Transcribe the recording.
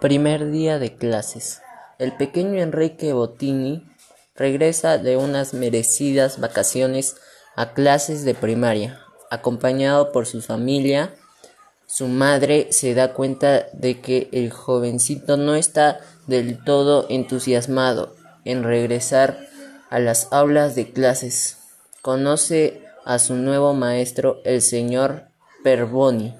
Primer día de clases. El pequeño Enrique Bottini regresa de unas merecidas vacaciones a clases de primaria, acompañado por su familia. Su madre se da cuenta de que el jovencito no está del todo entusiasmado en regresar a las aulas de clases. Conoce a su nuevo maestro, el señor Perboni.